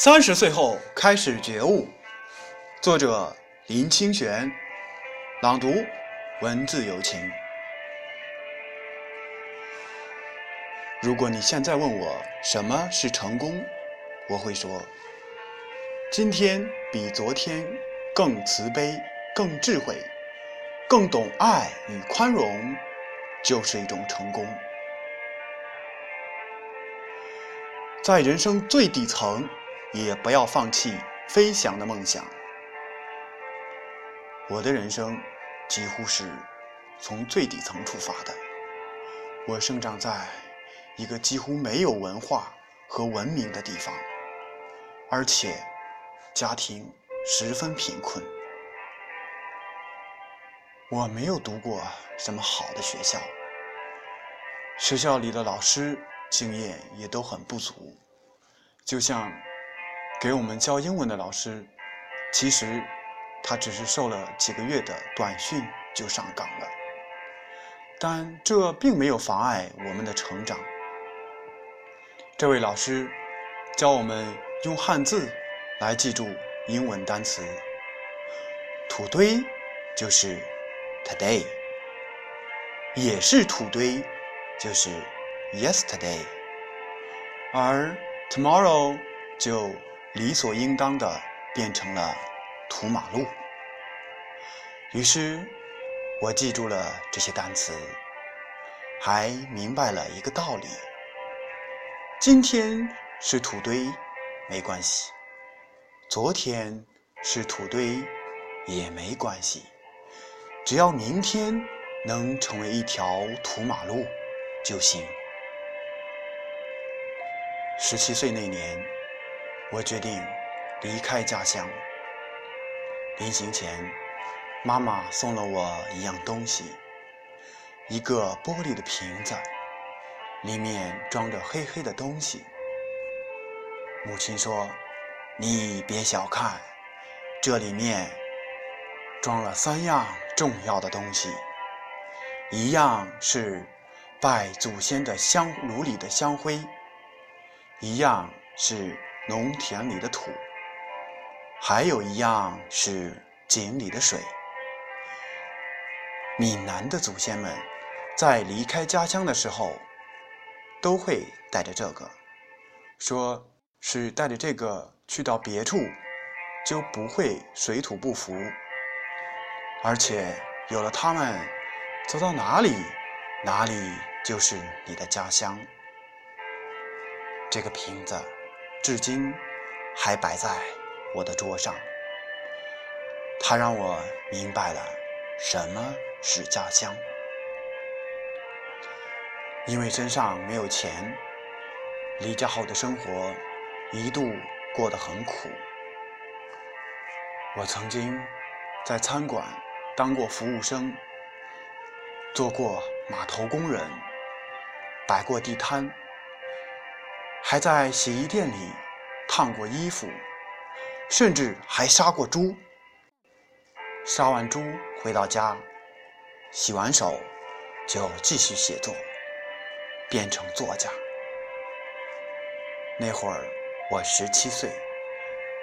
三十岁后开始觉悟，作者林清玄，朗读文字有情。如果你现在问我什么是成功，我会说：今天比昨天更慈悲、更智慧、更懂爱与宽容，就是一种成功。在人生最底层。也不要放弃飞翔的梦想。我的人生几乎是从最底层出发的。我生长在一个几乎没有文化和文明的地方，而且家庭十分贫困。我没有读过什么好的学校，学校里的老师经验也都很不足，就像。给我们教英文的老师，其实他只是受了几个月的短训就上岗了，但这并没有妨碍我们的成长。这位老师教我们用汉字来记住英文单词，土堆就是 today，也是土堆就是 yesterday，而 tomorrow 就。理所应当的变成了土马路。于是，我记住了这些单词，还明白了一个道理：今天是土堆，没关系；昨天是土堆，也没关系。只要明天能成为一条土马路就行。十七岁那年。我决定离开家乡。临行前，妈妈送了我一样东西，一个玻璃的瓶子，里面装着黑黑的东西。母亲说：“你别小看，这里面装了三样重要的东西，一样是拜祖先的香炉里的香灰，一样是……”农田里的土，还有一样是井里的水。闽南的祖先们在离开家乡的时候，都会带着这个，说是带着这个去到别处，就不会水土不服，而且有了它们，走到哪里，哪里就是你的家乡。这个瓶子。至今还摆在我的桌上。它让我明白了什么是家乡。因为身上没有钱，离家后的生活一度过得很苦。我曾经在餐馆当过服务生，做过码头工人，摆过地摊。还在洗衣店里烫过衣服，甚至还杀过猪。杀完猪回到家，洗完手就继续写作，变成作家。那会儿我十七岁，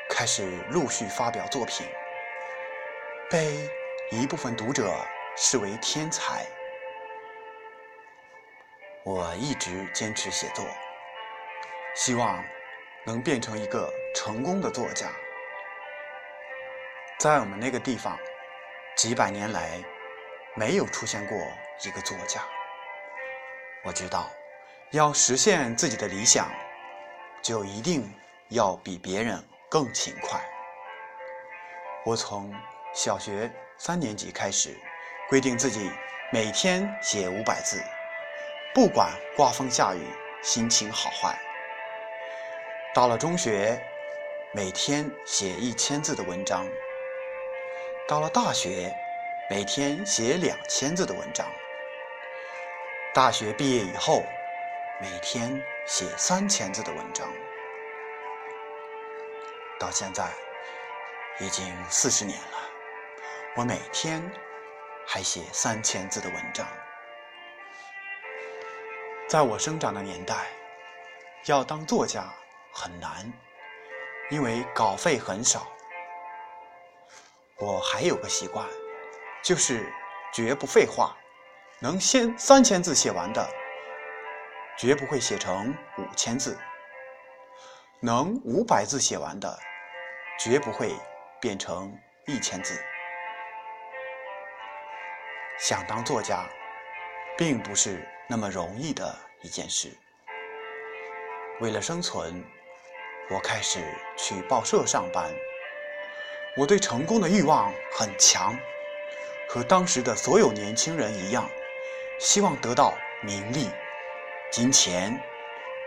开始陆续发表作品，被一部分读者视为天才。我一直坚持写作。希望能变成一个成功的作家。在我们那个地方，几百年来没有出现过一个作家。我知道，要实现自己的理想，就一定要比别人更勤快。我从小学三年级开始，规定自己每天写五百字，不管刮风下雨，心情好坏。到了中学，每天写一千字的文章；到了大学，每天写两千字的文章；大学毕业以后，每天写三千字的文章。到现在已经四十年了，我每天还写三千字的文章。在我生长的年代，要当作家。很难，因为稿费很少。我还有个习惯，就是绝不废话，能先三千字写完的，绝不会写成五千字；能五百字写完的，绝不会变成一千字。想当作家，并不是那么容易的一件事。为了生存，我开始去报社上班。我对成功的欲望很强，和当时的所有年轻人一样，希望得到名利、金钱、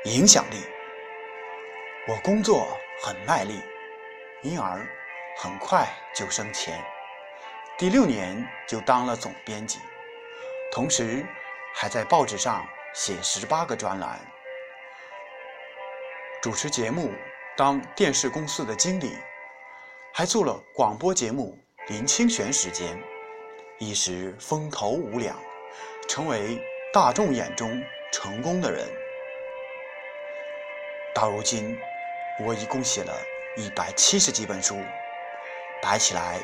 影响力。我工作很卖力，因而很快就升迁，第六年就当了总编辑，同时还在报纸上写十八个专栏，主持节目，当电视公司的经理。还做了广播节目《林清玄时间》，一时风头无两，成为大众眼中成功的人。到如今，我一共写了一百七十几本书，摆起来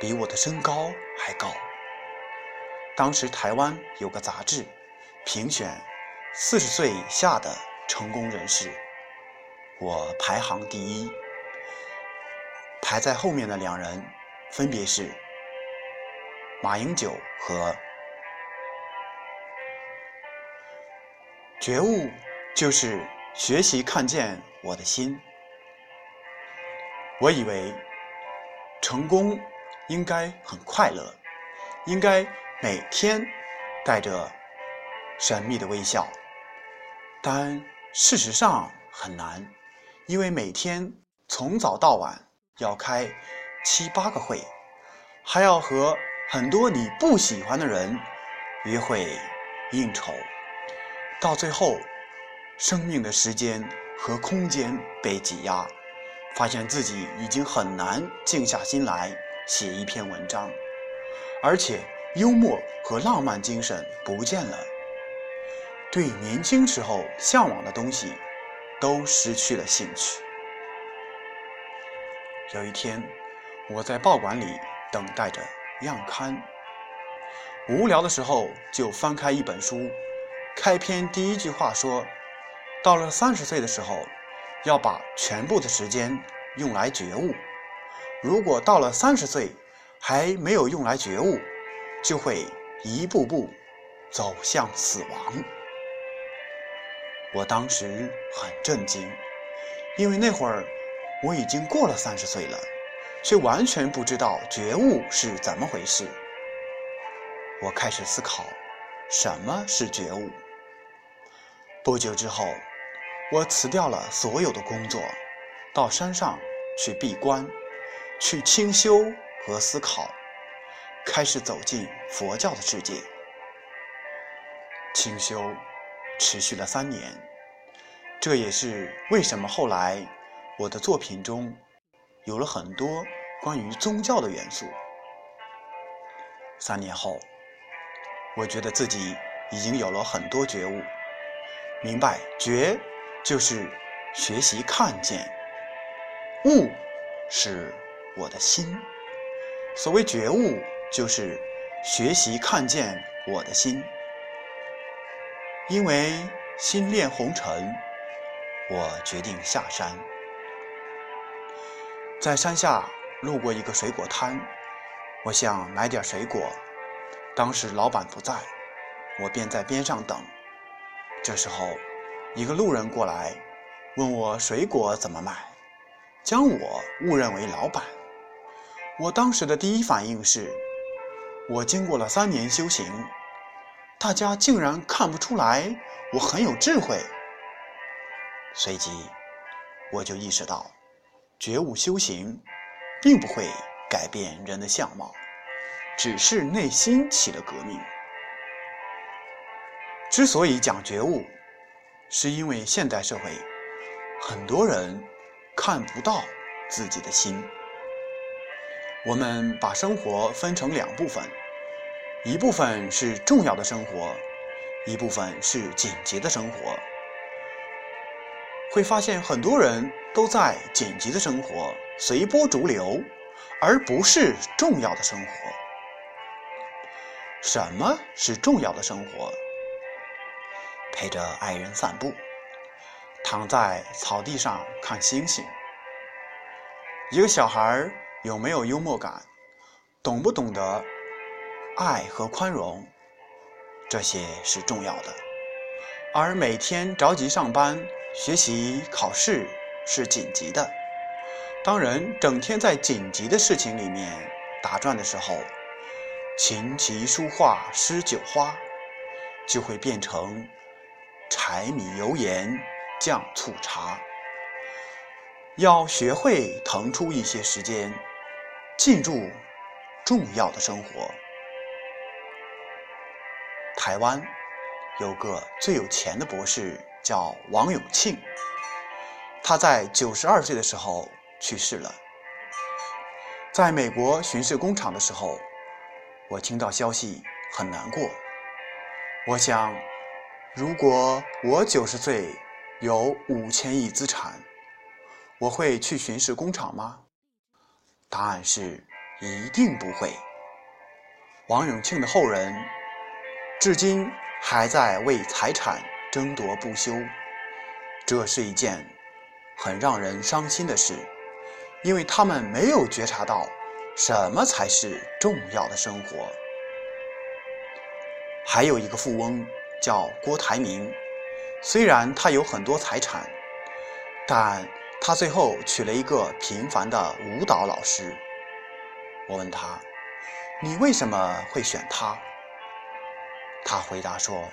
比我的身高还高。当时台湾有个杂志评选四十岁以下的成功人士，我排行第一。排在后面的两人，分别是马英九和觉悟，就是学习看见我的心。我以为成功应该很快乐，应该每天带着神秘的微笑，但事实上很难，因为每天从早到晚。要开七八个会，还要和很多你不喜欢的人约会应酬，到最后，生命的时间和空间被挤压，发现自己已经很难静下心来写一篇文章，而且幽默和浪漫精神不见了，对年轻时候向往的东西都失去了兴趣。有一天，我在报馆里等待着样刊，无聊的时候就翻开一本书，开篇第一句话说：“到了三十岁的时候，要把全部的时间用来觉悟。如果到了三十岁还没有用来觉悟，就会一步步走向死亡。”我当时很震惊，因为那会儿。我已经过了三十岁了，却完全不知道觉悟是怎么回事。我开始思考，什么是觉悟。不久之后，我辞掉了所有的工作，到山上去闭关，去清修和思考，开始走进佛教的世界。清修持续了三年，这也是为什么后来。我的作品中有了很多关于宗教的元素。三年后，我觉得自己已经有了很多觉悟，明白觉就是学习看见，悟是我的心。所谓觉悟，就是学习看见我的心。因为心恋红尘，我决定下山。在山下路过一个水果摊，我想买点水果。当时老板不在，我便在边上等。这时候，一个路人过来，问我水果怎么卖，将我误认为老板。我当时的第一反应是，我经过了三年修行，大家竟然看不出来我很有智慧。随即，我就意识到。觉悟修行，并不会改变人的相貌，只是内心起了革命。之所以讲觉悟，是因为现代社会很多人看不到自己的心。我们把生活分成两部分，一部分是重要的生活，一部分是紧急的生活。会发现很多人都在紧急的生活，随波逐流，而不是重要的生活。什么是重要的生活？陪着爱人散步，躺在草地上看星星。一个小孩有没有幽默感？懂不懂得爱和宽容？这些是重要的。而每天着急上班、学习、考试是紧急的。当人整天在紧急的事情里面打转的时候，琴棋书画诗酒花就会变成。柴米油盐酱醋茶，要学会腾出一些时间，进入重要的生活。台湾有个最有钱的博士叫王永庆，他在九十二岁的时候去世了。在美国巡视工厂的时候，我听到消息很难过，我想。如果我九十岁有五千亿资产，我会去巡视工厂吗？答案是一定不会。王永庆的后人至今还在为财产争夺不休，这是一件很让人伤心的事，因为他们没有觉察到什么才是重要的生活。还有一个富翁。叫郭台铭，虽然他有很多财产，但他最后娶了一个平凡的舞蹈老师。我问他：“你为什么会选他？”他回答说：“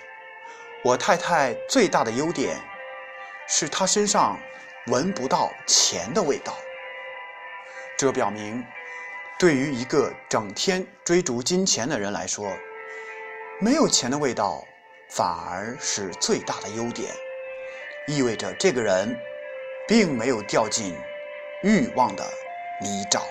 我太太最大的优点是她身上闻不到钱的味道。”这表明，对于一个整天追逐金钱的人来说，没有钱的味道。反而是最大的优点，意味着这个人并没有掉进欲望的泥沼。